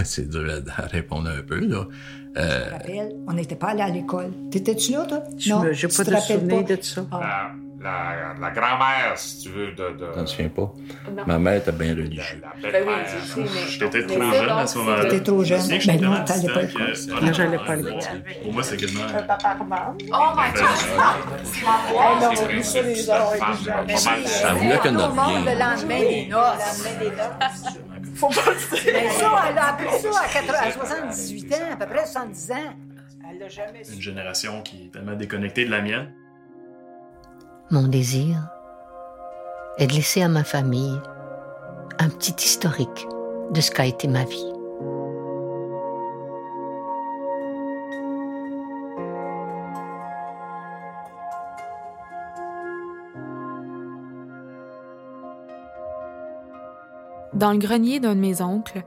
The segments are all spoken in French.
c'est dur à, répondre un peu, là. Euh... Je me rappelle, on n'était pas allé à l'école. T'étais-tu là, toi? Je non, n'ai pas de souvenir de ça. Ah la, la grand-mère, si tu veux, de... de... T'en souviens pas? Ma mère était bien religieuse. Ben J'étais trop jeune à ce moment-là. T'étais trop jeune. Ben non, t'allais pas l'école. J'allais pas l'école. Pour moi, c'est quasiment... Un papa roman. Oh my God! Ça les gens. Voulait que notre monde le lendemain des noces. Faut pas le dire. Mais ça, elle a appris ça à, 80, à 78 ans, à peu près 70 ans. Elle l'a jamais Une génération qui est tellement déconnectée de la mienne. Mon désir est de laisser à ma famille un petit historique de ce qu'a été ma vie. Dans le grenier d'un de mes oncles,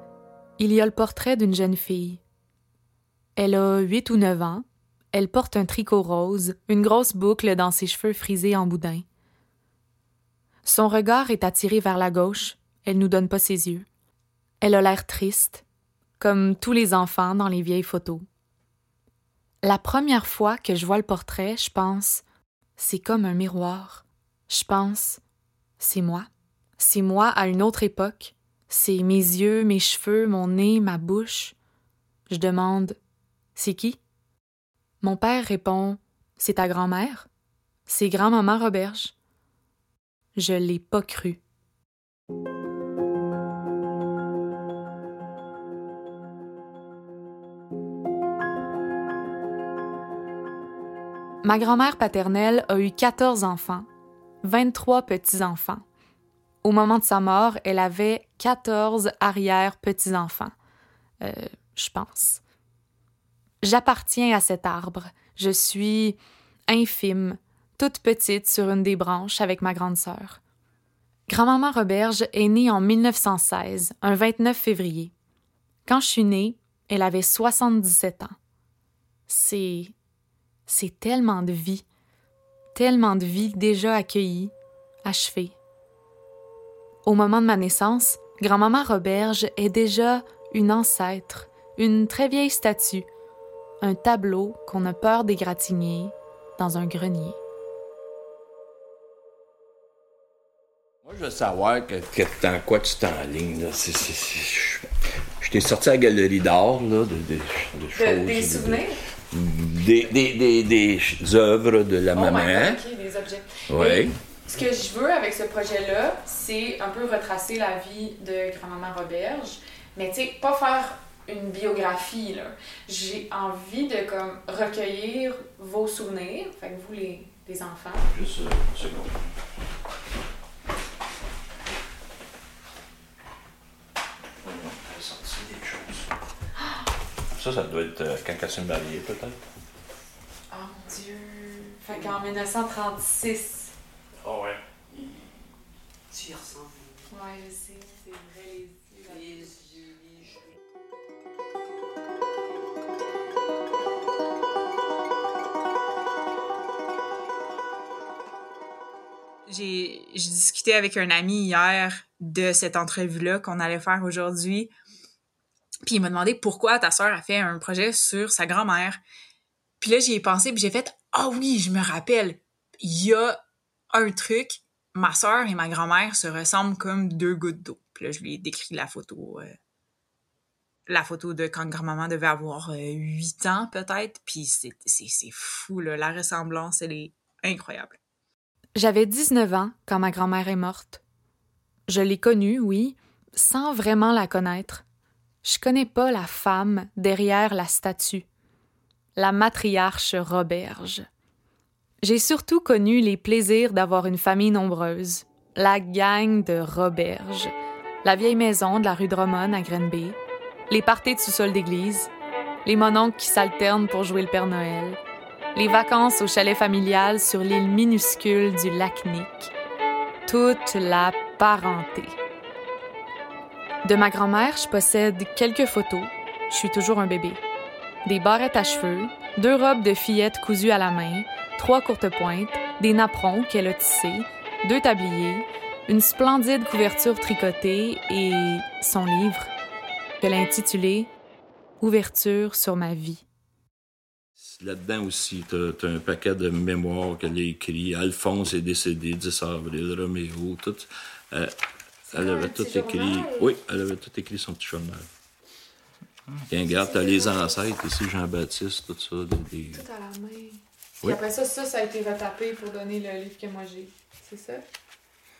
il y a le portrait d'une jeune fille. Elle a huit ou neuf ans elle porte un tricot rose, une grosse boucle dans ses cheveux frisés en boudin. Son regard est attiré vers la gauche, elle nous donne pas ses yeux. Elle a l'air triste, comme tous les enfants dans les vieilles photos. La première fois que je vois le portrait, je pense c'est comme un miroir. Je pense c'est moi. C'est moi à une autre époque. C'est mes yeux, mes cheveux, mon nez, ma bouche. Je demande c'est qui? Mon père répond C'est ta grand-mère? C'est grand-maman Roberge. Je l'ai pas cru. Ma grand-mère paternelle a eu 14 enfants, 23 petits-enfants. Au moment de sa mort, elle avait 14 arrière-petits-enfants. Euh, je pense. J'appartiens à cet arbre. Je suis infime, toute petite sur une des branches avec ma grande sœur. Grand-maman Roberge est née en 1916, un 29 février. Quand je suis née, elle avait 77 ans. C'est. C'est tellement de vie, tellement de vie déjà accueillie, achevée. Au moment de ma naissance, grand-maman Roberge est déjà une ancêtre, une très vieille statue, un tableau qu'on a peur d'égratigner dans un grenier. Moi, je veux savoir que, que dans quoi tu t'enlignes. je t'ai sorti à la galerie d'art, là, de, de, de choses. des souvenirs? Des, des, des, des, œuvres de la oh maman. Des objets. Oui. Ce que je veux avec ce projet-là, c'est un peu retracer la vie de grand-maman Roberge, mais tu sais, pas faire une biographie. Là. J'ai envie de comme recueillir vos souvenirs, fait que vous les, les enfants. Juste euh, une seconde. des choses. Ça, ça doit être euh, quand elle s'est mariée, peut-être. Oh mon Dieu! Fait qu'en 1936. Oh ah ouais. Tu y ressembles. Ouais, je sais, c'est vrai, les yeux. J'ai discuté avec un ami hier de cette entrevue-là qu'on allait faire aujourd'hui. Puis il m'a demandé pourquoi ta sœur a fait un projet sur sa grand-mère. Puis là, j'y ai pensé, puis j'ai fait Ah oui, je me rappelle, il y a un truc, ma sœur et ma grand-mère se ressemblent comme deux gouttes d'eau. Puis là, je lui ai décrit la photo. Euh, la photo de quand grand-maman devait avoir euh, huit 8 ans, peut-être. Puis c'est fou, là. La ressemblance, elle est incroyable. J'avais 19 ans quand ma grand-mère est morte. Je l'ai connue, oui, sans vraiment la connaître. Je connais pas la femme derrière la statue, la matriarche Roberge. J'ai surtout connu les plaisirs d'avoir une famille nombreuse, la gang de Roberge, la vieille maison de la rue Drummond à Grenby, les parties de sous-sol d'église, les mononcles qui s'alternent pour jouer le Père Noël, les vacances au chalet familial sur l'île minuscule du lac Nick, toute la parenté. De ma grand-mère, je possède quelques photos. Je suis toujours un bébé. Des barrettes à cheveux, deux robes de fillette cousues à la main, trois courtes pointes, des napperons qu'elle a tissés, deux tabliers, une splendide couverture tricotée et son livre. Je l'ai intitulé Ouverture sur ma vie. Là-dedans aussi, t'as as un paquet de mémoires qu'elle a écrit. Alphonse est décédé 10 avril, Roméo, tout. Euh, elle avait tout écrit. Oui, elle avait tout écrit son petit journal. Tiens, regarde, t'as les ancêtres ici, Jean-Baptiste, tout ça. Des, Tout à la main. Puis Oui. après ça, ça, ça a été retapé pour donner le livre que moi j'ai. C'est ça?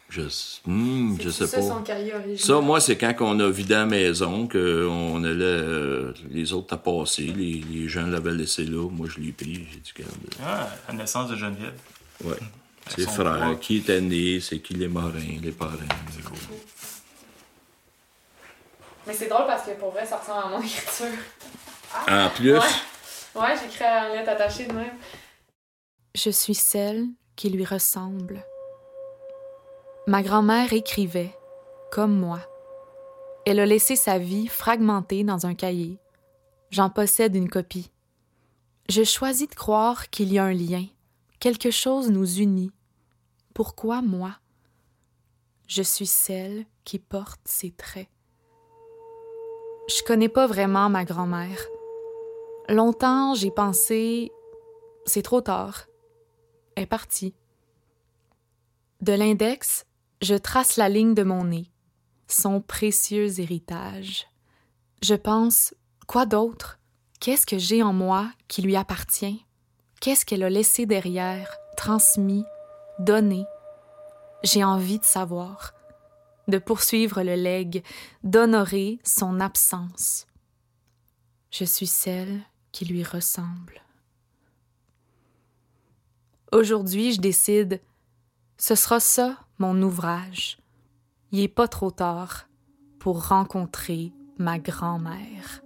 Je, hmm, je sais ça, pas. son cahier original? Ça, moi, c'est quand on a vidé la maison, qu'on allait. euh, les autres à passer, les, les gens l'avaient laissé là. Moi, je l'ai pris. J'ai dit, regarde. Ah, la naissance de Geneviève. Ouais. Ses frères, qui était né, c'est qui les marins, les parrains. Mais c'est drôle parce que pour vrai, ça ressemble à mon écriture. En plus, Ouais. Ouais, j'écris en lettres attachées de même. Je suis celle qui lui ressemble. Ma grand-mère écrivait, comme moi. Elle a laissé sa vie fragmentée dans un cahier. J'en possède une copie. Je choisis de croire qu'il y a un lien. Quelque chose nous unit. Pourquoi moi? Je suis celle qui porte ses traits. Je connais pas vraiment ma grand-mère. Longtemps, j'ai pensé c'est trop tard. Elle est partie. De l'index, je trace la ligne de mon nez, son précieux héritage. Je pense quoi d'autre? Qu'est-ce que j'ai en moi qui lui appartient? Qu'est-ce qu'elle a laissé derrière, transmis, donné? J'ai envie de savoir, de poursuivre le legs, d'honorer son absence. Je suis celle qui lui ressemble. Aujourd'hui, je décide, ce sera ça mon ouvrage. Il n'est pas trop tard pour rencontrer ma grand-mère.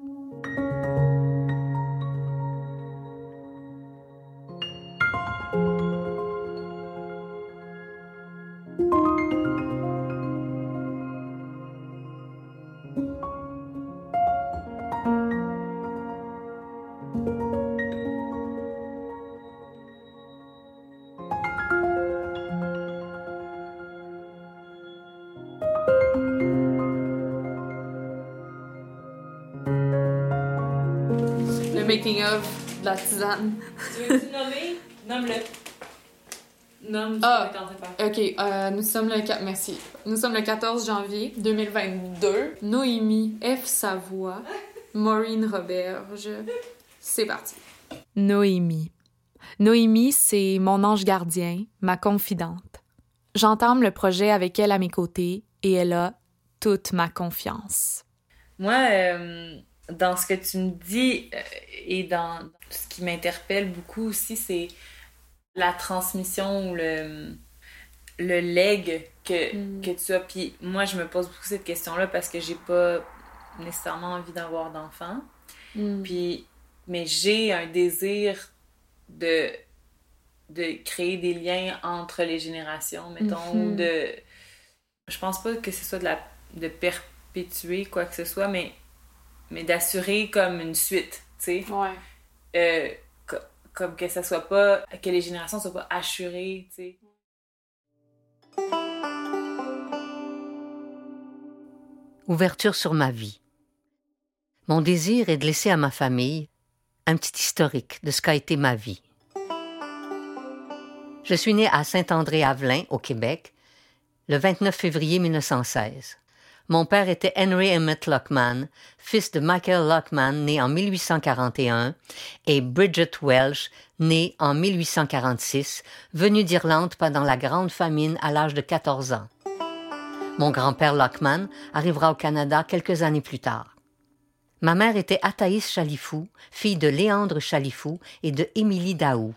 Making of de la tisane. Tu veux-tu nommer? Nomme-le. Nomme Ah. que. OK, euh, nous sommes le 4, merci. Nous sommes le 14 janvier 2022. Noémie F. Savoie, Maureen Roberge. C'est parti. Noémie. Noémie, c'est mon ange gardien, ma confidente. J'entame le projet avec elle à mes côtés et elle a toute ma confiance. Moi, euh, dans ce que tu me dis euh, et dans ce qui m'interpelle beaucoup aussi, c'est la transmission ou le, le leg que, Mm. que tu as. Puis moi, je me pose beaucoup cette question-là parce que j'ai pas nécessairement envie d'avoir d'enfants. Puis, mais j'ai un désir de, de créer des liens entre les générations, mettons, ou de. Je pense pas que ce soit de, la, de perpétuer quoi que ce soit, mais, mais d'assurer comme une suite, tu sais. Ouais. Euh, co- comme que ça soit pas. que les générations soient pas assurées, tu sais. Ouverture sur ma vie. Mon désir est de laisser à ma famille un petit historique de ce qu'a été ma vie. Je suis née à Saint-André-Avelin, au Québec, le 29 février 1916. Mon père était Henry Emmett Lockman, fils de Michael Lockman, né en 1841, et Bridget Welsh, née en 1846, venue d'Irlande pendant la Grande Famine à l'âge de 14 ans. Mon grand-père Lockman arrivera au Canada quelques années plus tard. Ma mère était Athaïs Chalifou, fille de Léandre Chalifou et de Émilie Daou.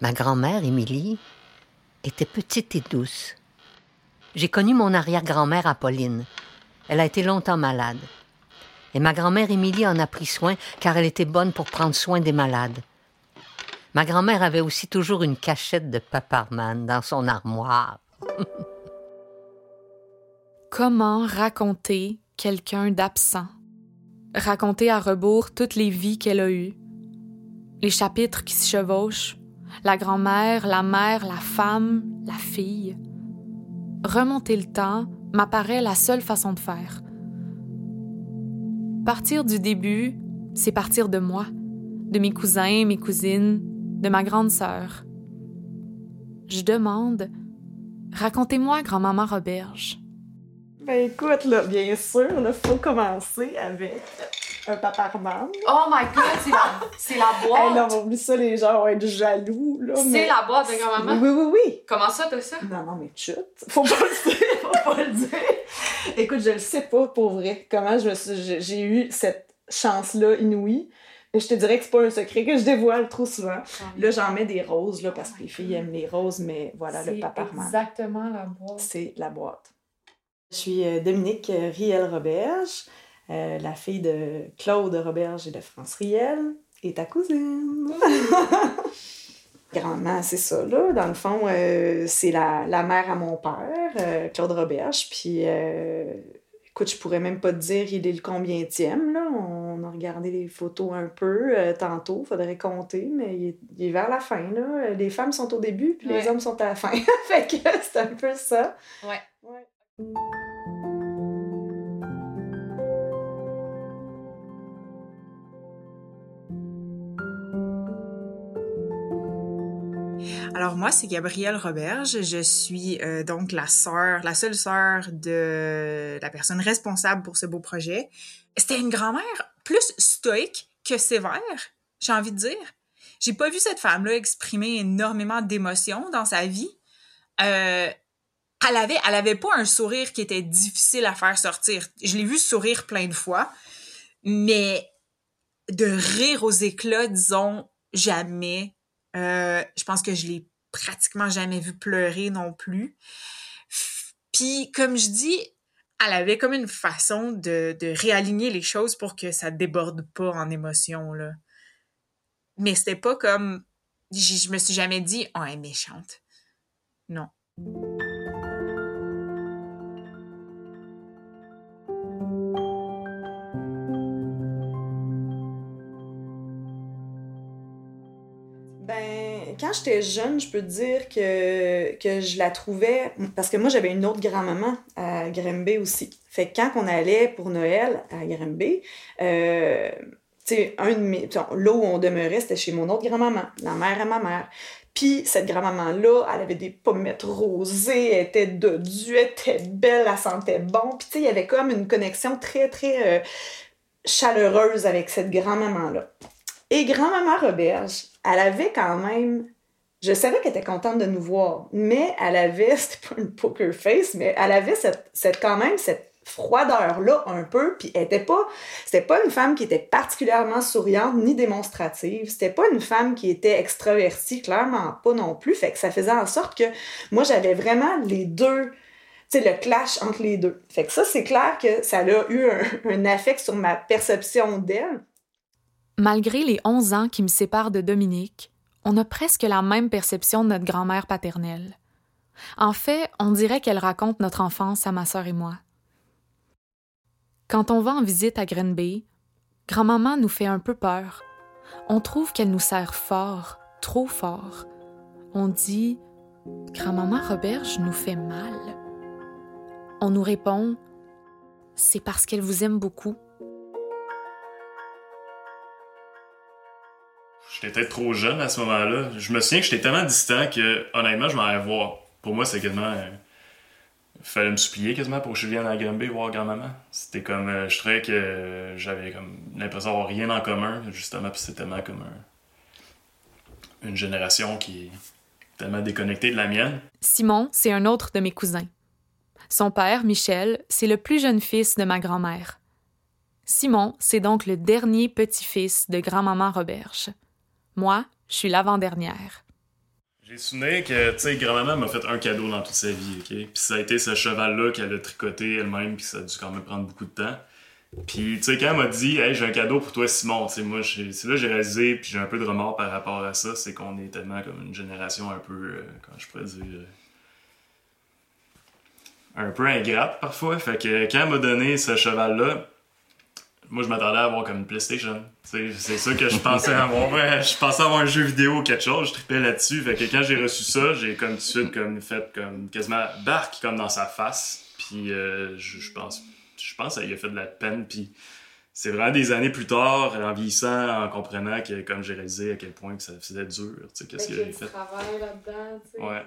Ma grand-mère, Émilie, était petite et douce. J'ai connu mon arrière-grand-mère Apolline. Elle a été longtemps malade. Et ma grand-mère Émilie en a pris soin car elle était bonne pour prendre soin des malades. Ma grand-mère avait aussi toujours une cachette de paparman dans son armoire. Comment raconter quelqu'un d'absent? Raconter à rebours toutes les vies qu'elle a eues. Les chapitres qui se chevauchent. La grand-mère, la mère, la femme, la fille. remonter le temps m'apparaît la seule façon de faire. Partir du début, c'est partir de moi, de mes cousins, mes cousines, de ma grande sœur. Je demande Racontez-moi, grand-maman Roberge. Ben écoute, bien sûr, il faut commencer avec un paparman. Oh my god, c'est la, c'est la boîte! Hey, non, oublie ça, les gens vont être jaloux, là. c'est mais- la boîte de grand-maman? Oui, oui, oui. Comment ça, t'as ça? Non, non, mais chut. Faut pas le dire, faut pas le dire. Écoute, je le sais pas pour vrai. Comment je me suis- j'ai eu cette chance-là inouïe. Je te dirais que c'est pas un secret que je dévoile trop souvent. Là, j'en mets des roses, là, parce que les filles aiment les roses, mais voilà, le C'est paparman. exactement la boîte. C'est la boîte. Je suis euh, Dominique euh, Riel-Roberge, euh, la fille de Claude Roberge et de France Riel, et ta cousine. Grandement, c'est ça, là. Dans le fond, euh, c'est la, la mère à mon père, euh, Claude Roberge. Puis, euh, écoute, je pourrais même pas te dire il est le combienième, là. On a regardé les photos un peu euh, tantôt, faudrait compter, mais il est, il est vers la fin, là. Les femmes sont au début, puis les hommes sont à la fin. fait que c'est un peu ça. Ouais. Ouais. Alors moi, c'est Gabrielle Roberge. Je suis euh, donc la sœur, la seule sœur de la personne responsable pour ce beau projet. C'était une grand-mère plus stoïque que sévère, j'ai envie de dire. J'ai pas vu cette femme-là exprimer énormément d'émotions dans sa vie. Euh, elle avait, elle avait pas un sourire qui était difficile à faire sortir. Je l'ai vu sourire plein de fois, mais de rire aux éclats, disons, jamais. Euh, je pense que je l'ai pratiquement jamais vu pleurer non plus. Puis, comme je dis, elle avait comme une façon de, de réaligner les choses pour que ça déborde pas en émotion, là. Mais c'était pas comme... Je me suis jamais dit « Oh, elle est méchante ». Non. Quand j'étais jeune, je peux te dire que, que je la trouvais. Parce que moi, j'avais une autre grand-maman à Grimby aussi. Fait que quand on allait pour Noël à Grimby, euh, un de mes. Où on demeurait, c'était chez mon autre grand-maman, la mère à ma mère. Puis cette grand-maman-là, elle avait des pommettes rosées, elle était dodue, elle était belle, elle sentait bon. Puis tu sais, il y avait comme une connexion très, très euh, chaleureuse avec cette grand-maman-là. Et grand-maman Roberge, elle avait quand même. Je savais qu'elle était contente de nous voir, mais elle avait, c'était pas une poker face, mais elle avait cette, cette quand même cette froideur-là un peu, puis elle était pas, c'était pas une femme qui était particulièrement souriante ni démonstrative, c'était pas une femme qui était extravertie, clairement pas non plus, fait que ça faisait en sorte que moi j'avais vraiment les deux, tu sais, le clash entre les deux. Fait que ça, c'est clair que ça a eu un, un affect sur ma perception d'elle. Malgré les 11 ans qui me séparent de Dominique, on a presque la même perception de notre grand-mère paternelle. En fait, on dirait qu'elle raconte notre enfance à ma sœur et moi. Quand on va en visite à Green Bay, grand-maman nous fait un peu peur. On trouve qu'elle nous serre fort, trop fort. On dit Grand-maman Roberge nous fait mal. On nous répond C'est parce qu'elle vous aime beaucoup. J'étais peut-être trop jeune à ce moment-là. Je me souviens que j'étais tellement distant que, honnêtement, je m'en allais voir. Pour moi, c'est quasiment. euh, fallait me supplier quasiment pour que je vienne à Granby voir grand-maman. C'était comme. euh, je trouvais que euh, j'avais comme l'impression d'avoir rien en commun, justement, puis c'était tellement comme un- une génération qui est tellement déconnectée de la mienne. Simon, c'est un autre de mes cousins. Son père, Michel, c'est le plus jeune fils de ma grand-mère. Simon, c'est donc le dernier petit-fils de grand-maman Roberge. Moi, je suis l'avant-dernière. J'ai souvenir que, tu sais, grand-maman m'a fait un cadeau dans toute sa vie, OK? Puis ça a été ce cheval-là qu'elle a tricoté elle-même, puis ça a dû quand même prendre beaucoup de temps. Puis, tu sais, quand elle m'a dit, hey, j'ai un cadeau pour toi, Simon, tu sais, moi, c'est là que j'ai réalisé, puis j'ai un peu de remords par rapport à ça, c'est qu'on est tellement comme une génération un peu, euh, comment je pourrais dire, euh, un peu ingrate parfois. Fait que quand elle m'a donné ce cheval-là, moi, je m'attendais à avoir comme une PlayStation. C'est ça que je pensais avoir. Ouais, je pensais avoir un jeu vidéo ou quelque chose. Je tripais là-dessus. Fait que quand j'ai reçu ça, j'ai comme tout de suite comme fait comme quasiment barque comme dans sa face. Puis euh, je, je, pense, je pense qu'il a fait de la peine. Puis c'est vraiment des années plus tard, en vieillissant, en comprenant que comme j'ai réalisé à quel point que ça faisait dur. Tu sais, qu'est-ce fait. là-dedans. Tu sais. Ouais.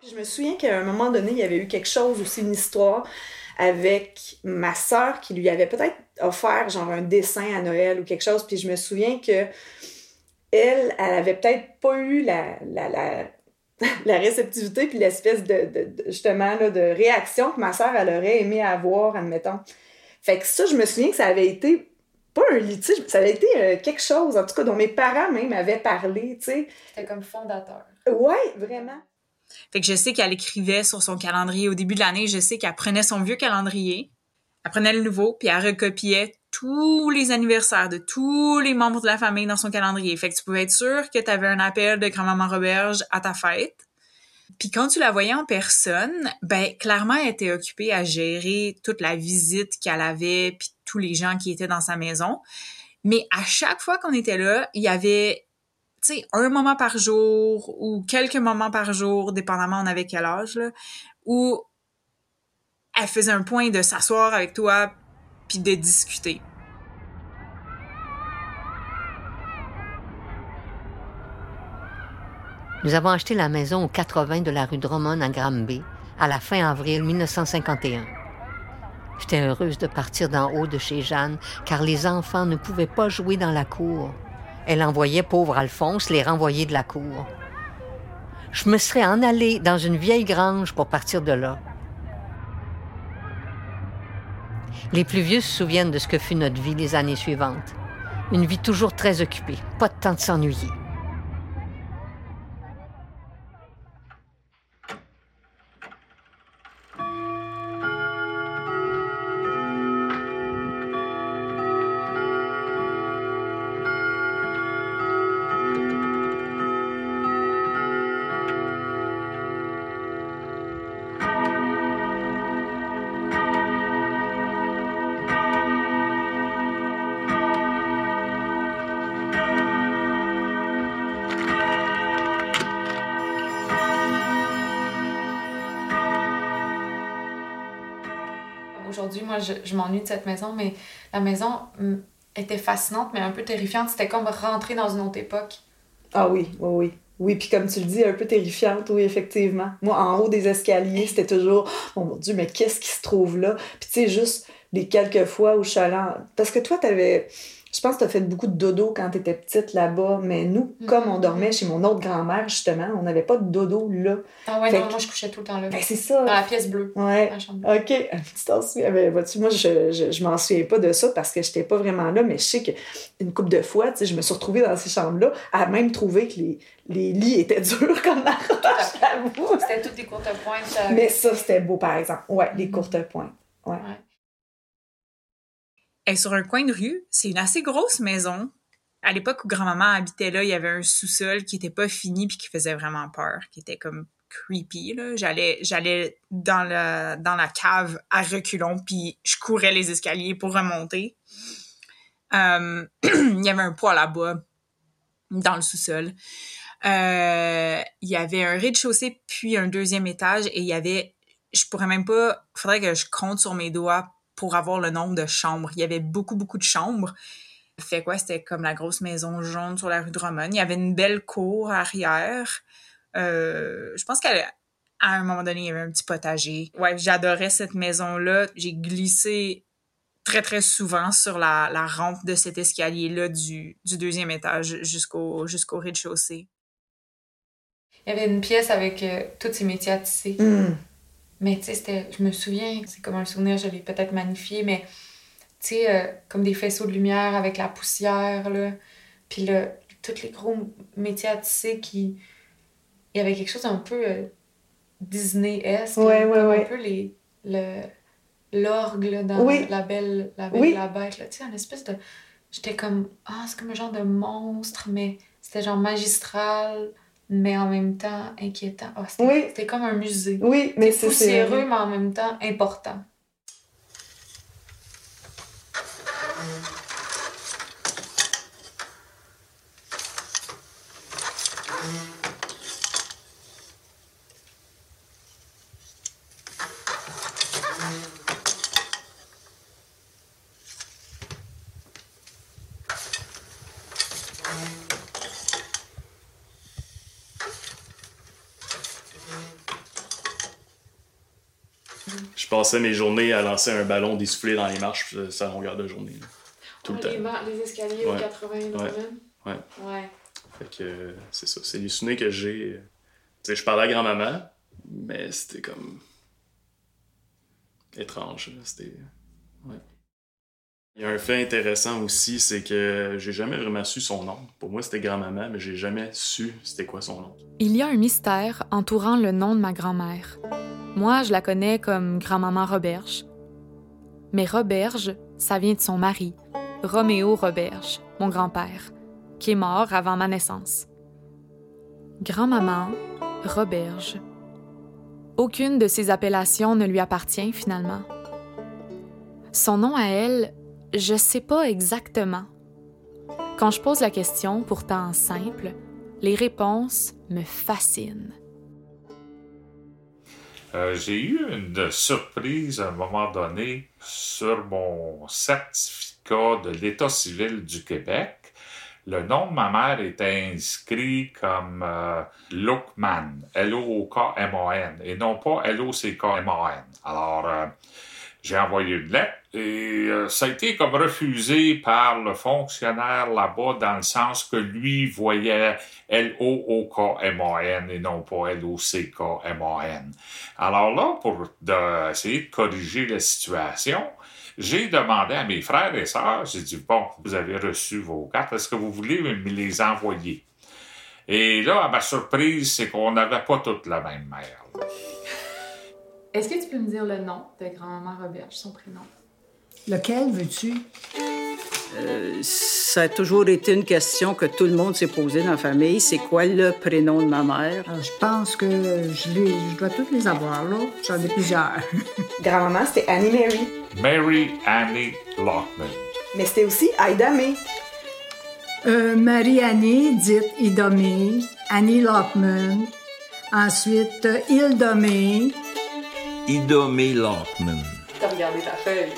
Puis je me souviens qu'à un moment donné, il y avait eu quelque chose aussi, une histoire avec ma sœur qui lui avait peut-être offert genre un dessin à Noël ou quelque chose. Puis je me souviens que elle, elle avait peut-être pas eu la, la, la, la réceptivité puis l'espèce de, de, de, justement là, de réaction que ma sœur elle aurait aimé avoir, admettons. Fait que ça, je me souviens que ça avait été pas un litige, ça avait été euh, quelque chose, en tout cas, dont mes parents même avaient parlé, tu sais. C'était comme fondateur. Ouais, vraiment. Fait que je sais qu'elle écrivait sur son calendrier au début de l'année, je sais qu'elle prenait son vieux calendrier, elle prenait le nouveau, puis elle recopiait tous les anniversaires de tous les membres de la famille dans son calendrier. Fait que tu pouvais être sûr que tu avais un appel de grand-maman Roberge à ta fête. Puis quand tu la voyais en personne, ben clairement elle était occupée à gérer toute la visite qu'elle avait puis tous les gens qui étaient dans sa maison. Mais à chaque fois qu'on était là, il y avait un moment par jour ou quelques moments par jour dépendamment on avait quel âge là où elle faisait un point de s'asseoir avec toi puis de discuter. Nous avons acheté la maison au 80 de la rue Drummond à Granby à la fin avril 1951. J'étais heureuse de partir d'en haut de chez Jeanne, car les enfants ne pouvaient pas jouer dans la cour. Elle envoyait pauvre Alphonse les renvoyer de la cour. Je me serais en allée dans une vieille grange pour partir de là. Les plus vieux se souviennent de ce que fut notre vie les années suivantes. Une vie toujours très occupée, pas de temps de s'ennuyer. Moi, je, m'ennuie de cette maison, mais la maison mm, était fascinante, mais un peu terrifiante. C'était comme rentrer dans une autre époque. Ah oui, oui, oui. Oui, puis comme tu le dis, un peu terrifiante, oui, effectivement. Moi, en haut des escaliers, c'était toujours, oh mon Dieu, mais qu'est-ce qui se trouve là? Puis tu sais, juste les quelques fois où je. Parce que toi, t'avais... Je pense que t'as fait beaucoup de dodo quand t'étais petite là-bas, mais nous, comme on dormait chez mon autre grand-mère, justement, on n'avait pas de dodo là. Ah ouais, Fait non, que- moi, je couchais tout le temps là. Ben, c'est ça. Dans la pièce bleue. Ouais. La chambre bleue. OK. Tu t'en souviens? Ben, vois-tu, moi, je, je, je m'en souviens pas de ça parce que j'étais pas vraiment là, mais je sais qu'une couple de fois, tu sais, je me suis retrouvée dans ces chambres-là à même trouver que les, les lits étaient durs comme la roche. C'était toutes des courtes pointes. euh, Mais ça, c'était beau, par exemple. Ouais, les courtes pointes. Ouais. Sur un coin de rue. C'est une assez grosse maison. À l'époque où grand-maman habitait là, il y avait un sous-sol qui était pas fini puis qui faisait vraiment peur, qui était comme creepy. J'allais j'allais dans la dans la cave à reculons puis je courais les escaliers pour remonter. Euh, il y avait un poêle à bois dans le sous-sol. Euh, il y avait un rez-de-chaussée puis un deuxième étage et il y avait je pourrais même pas faudrait que je compte sur mes doigts pour avoir le nombre de chambres. Il y avait beaucoup, beaucoup de chambres. Fait quoi, c'était comme la grosse maison jaune sur la rue Drummond. Il y avait une belle cour arrière. Euh, je pense qu'à un moment donné, il y avait un petit potager. Ouais, j'adorais cette maison-là. J'ai glissé très, très souvent sur la, la rampe de cet escalier-là du, du deuxième étage jusqu'au jusqu'au rez-de-chaussée. Il y avait une pièce avec euh, tous ces métiers à tisser. Mais tu sais, c'était- je me souviens, c'est comme un souvenir, je l'ai peut-être magnifié, mais tu sais, euh, comme des faisceaux de lumière avec la poussière, là. Puis là, tous les gros métiers à tisser qui. Il y avait quelque chose un peu euh, Disney-esque. Ouais, ouais, ouais. Un peu les. Le, l'orgue dans Oui. la belle la belle Oui. la bête là tu sais une espèce de j'étais comme ah c'est comme un genre de monstre mais c'était genre magistral mais en même temps inquiétant. Ah, c'était, Oui. comme un musée. Oui, mais c'est- poussiéreux mais en même temps important passais mes journées à lancer un ballon d'essoufflé dans les marches, puis ça à longueur de journée. là. Tout le Ouais, temps. les, mar- les escaliers Ouais. au 80 Norman. Ouais. Ouais. Fait que euh, c'est ça. C'est les souvenirs que j'ai. euh, Tu sais, je parlais à grand-maman, mais c'était comme. étrange. là. C'était. Ouais. Il y a un fait intéressant aussi, c'est que j'ai jamais vraiment su son nom. Pour moi, c'était grand-maman, mais j'ai jamais su c'était quoi son nom. Il y a un mystère entourant le nom de ma grand-mère. Moi, je la connais comme grand-maman Roberge. Mais Roberge, ça vient de son mari, Roméo Roberge, mon grand-père, qui est mort avant ma naissance. Grand-maman, Roberge. Aucune de ces appellations ne lui appartient finalement. Son nom à elle, je sais pas exactement. Quand je pose la question, pourtant simple, les réponses me fascinent. Euh, J'ai eu une surprise à un moment donné sur mon certificat de l'État civil du Québec. Le nom de ma mère était inscrit comme euh, Lookman, L-O-O-K-M-A-N, et non pas L-O-C-K-M-A-N. Alors, euh, j'ai envoyé une lettre et euh, ça a été comme refusé par le fonctionnaire là-bas dans le sens que lui voyait L-O-O-K-M-A-N et non pas L-O-C-K-M-A-N. Alors là, pour essayer de corriger la situation, j'ai demandé à mes frères et sœurs, j'ai dit, bon, vous avez reçu vos cartes, est-ce que vous voulez me les envoyer? Et là, à ma surprise, c'est qu'on n'avait pas toutes la même mère. Est-ce que tu peux me dire le nom de grand-maman Roberge, son prénom? Lequel veux-tu? Euh, ça a toujours été une question que tout le monde s'est posée dans la famille. C'est quoi le prénom de ma mère? Alors, je pense que je, les- je dois toutes les avoir, là. J'en ai plusieurs. Grand-maman, c'était Annie Mary. Mary Annie Lockman. Mais c'était aussi Ida May. Euh, Marie-Annie, dite Idomé, Annie Lockman. Ensuite, euh, Hilda May. Ida May Lockman. T'as regardé ta feuille.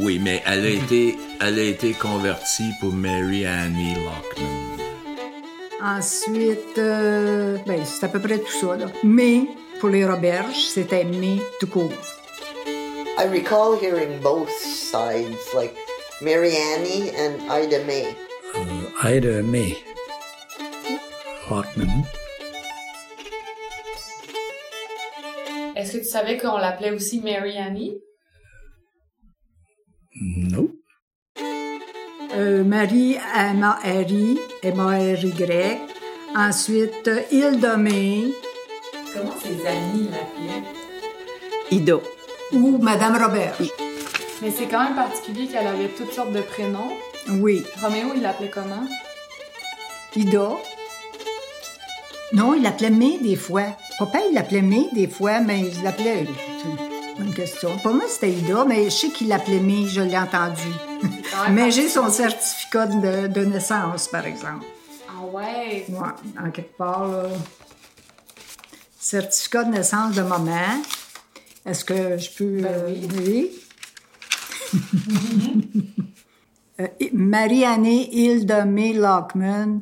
Oui, mais elle a été, elle a été convertie pour Mary Annie Lockman. Ensuite, euh, ben, c'est à peu près tout ça, là. Mais, pour les Roberges, c'était May tout court. I recall hearing both sides, like Mary Annie and Ida May. Ida May Lockman. Est-ce que tu savais qu'on l'appelait aussi Mary Annie? No. Euh, Marie, M-A-R-I, M-A-R-Y. Ensuite, Hilda May Comment ses amis l'appelaient? Ida. ou Madame Roberge. Mais c'est quand même particulier qu'elle avait toutes sortes de prénoms. Oui. Roméo, il l'appelait comment? Ida. Non, il l'appelait May des fois. Papa, il l'appelait May des fois, mais il l'appelait. une Bonne question. Pour moi, c'était Ida, mais je sais qu'il l'appelait May, je l'ai entendu. Mais j'ai son certificat de, de naissance, par exemple. Ah ouais! Ouais, en quelque part, là. Certificat de naissance de maman. Est-ce que je peux. Ben euh, oui. Euh, Marie-Année Hilda May Lockman,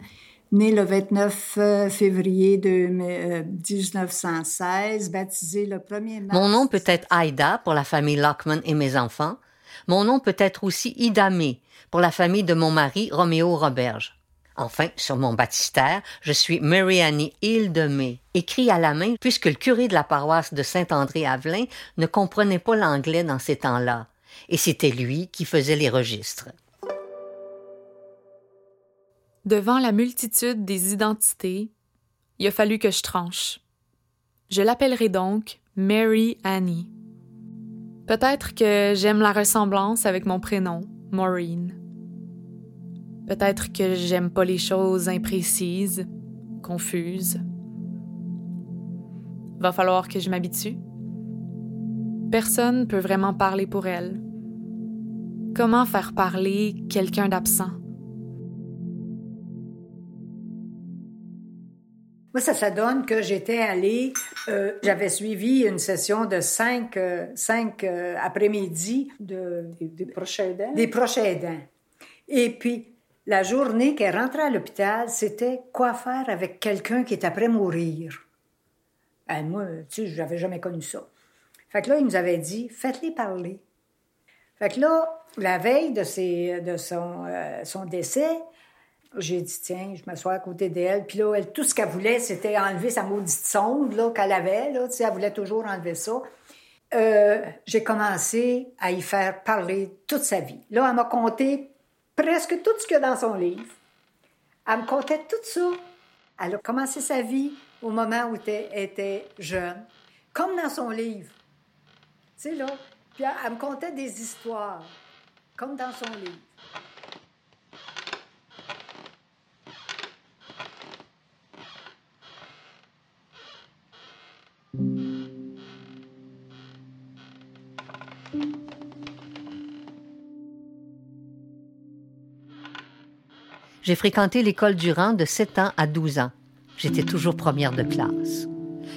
née le 29 euh, février de, euh, 1916, baptisée le 1er mars. Mon nom peut être Aïda pour la famille Lockman et mes enfants. Mon nom peut être aussi Ida May pour la famille de mon mari Roméo Roberge. Enfin, sur mon baptistère, je suis Mary Annie Hilde May, écrit à la main puisque le curé de la paroisse de Saint-André-Avelin ne comprenait pas l'anglais dans ces temps-là. Et c'était lui qui faisait les registres. Devant la multitude des identités, il a fallu que je tranche. Je l'appellerai donc Mary Annie. Peut-être que j'aime la ressemblance avec mon prénom, Maureen. Peut-être que j'aime pas les choses imprécises, confuses. Va falloir que je m'habitue. Personne peut vraiment parler pour elle. Comment faire parler quelqu'un d'absent? Moi, ça, ça donne que j'étais allée, euh, j'avais suivi une session de cinq, euh, cinq euh, après-midi de, des, des proches aidants. Des proches aidants. Et puis, la journée qu'elle rentrait à l'hôpital, c'était quoi faire avec quelqu'un qui est après mourir? Ben, moi, tu sais, j'avais jamais connu ça. Fait que là, il nous avait dit, faites-les parler. Fait que là, la veille de, ses, de son, son décès, j'ai dit, tiens, je m'assois à côté d'elle. Puis là, elle, tout ce qu'elle voulait, c'était enlever sa maudite sonde qu'elle avait. Là, elle voulait toujours enlever ça. Euh, j'ai commencé à y faire parler toute sa vie. Là, elle m'a conté presque tout ce qu'il y a dans son livre. Elle me contait tout ça. Elle a commencé sa vie au moment où elle était jeune, comme dans son livre. Tu sais, là. Puis elle me contait des histoires, comme dans son livre. J'ai fréquenté l'école Durand de 7 ans à 12 ans. J'étais toujours première de classe.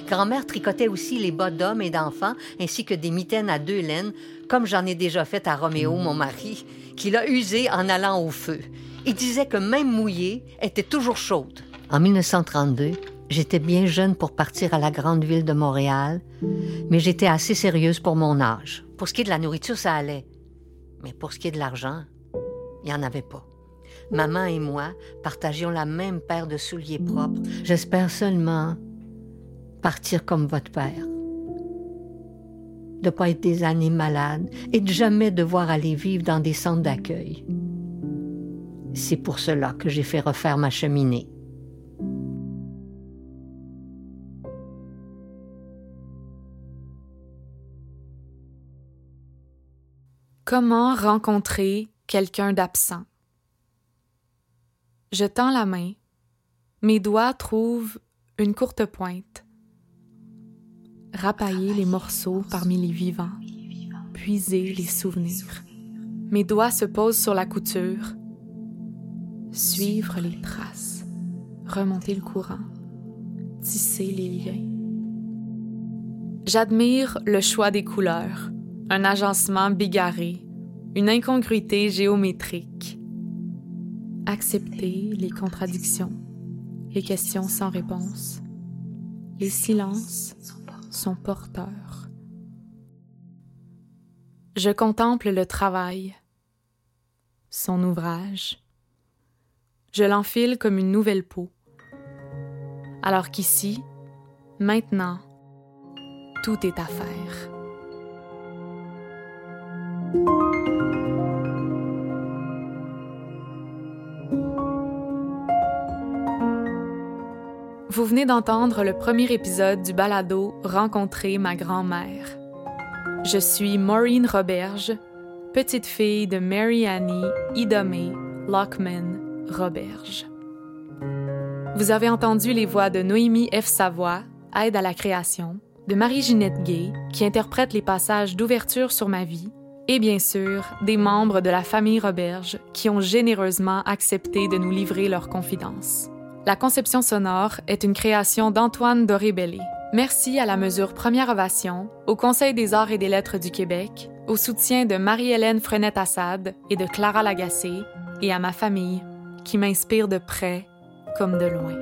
Grand-mère tricotait aussi les bas d'hommes et d'enfants, ainsi que des mitaines à deux laines, comme j'en ai déjà fait à Roméo, mon mari, qui l'a usé en allant au feu. Il disait que même mouillée était toujours chaude. En 1932, j'étais bien jeune pour partir à la grande ville de Montréal, mais j'étais assez sérieuse pour mon âge. Pour ce qui est de la nourriture, ça allait. Mais pour ce qui est de l'argent, il n'y en avait pas. Maman et moi partagions la même paire de souliers propres. J'espère seulement partir comme votre père. De pas être des années malades et de jamais devoir aller vivre dans des centres d'accueil. C'est pour cela que j'ai fait refaire ma cheminée. Comment rencontrer quelqu'un d'absent? Je tends la main. Mes doigts trouvent une courte pointe. Rapailler les morceaux parmi les vivants, puiser les souvenirs. Mes doigts se posent sur la couture. Suivre les traces, remonter le courant, tisser les liens. J'admire le choix des couleurs, un agencement bigarré, une incongruité géométrique accepter les contradictions, les questions sans réponse. Les silences sont porteurs. Je contemple le travail, son ouvrage. Je l'enfile comme une nouvelle peau. Alors qu'ici, maintenant, tout est à faire. Vous venez d'entendre le premier épisode du balado Rencontrer ma grand-mère. Je suis Maureen Roberge, petite fille de Mary Annie Idomé Lockman Roberge. Vous avez entendu les voix de Noémie F. Savoie, aide à la création, de Marie-Ginette Gay, qui interprète les passages d'ouverture sur ma vie, et bien sûr des membres de la famille Roberge qui ont généreusement accepté de nous livrer leurs confidences. La conception sonore est une création d'Antoine Doribelli. Merci à la mesure Première Ovation, au Conseil des arts et des lettres du Québec, au soutien de Marie-Hélène Frenette-Assad et de Clara Lagacé, et à ma famille, qui m'inspire de près comme de loin.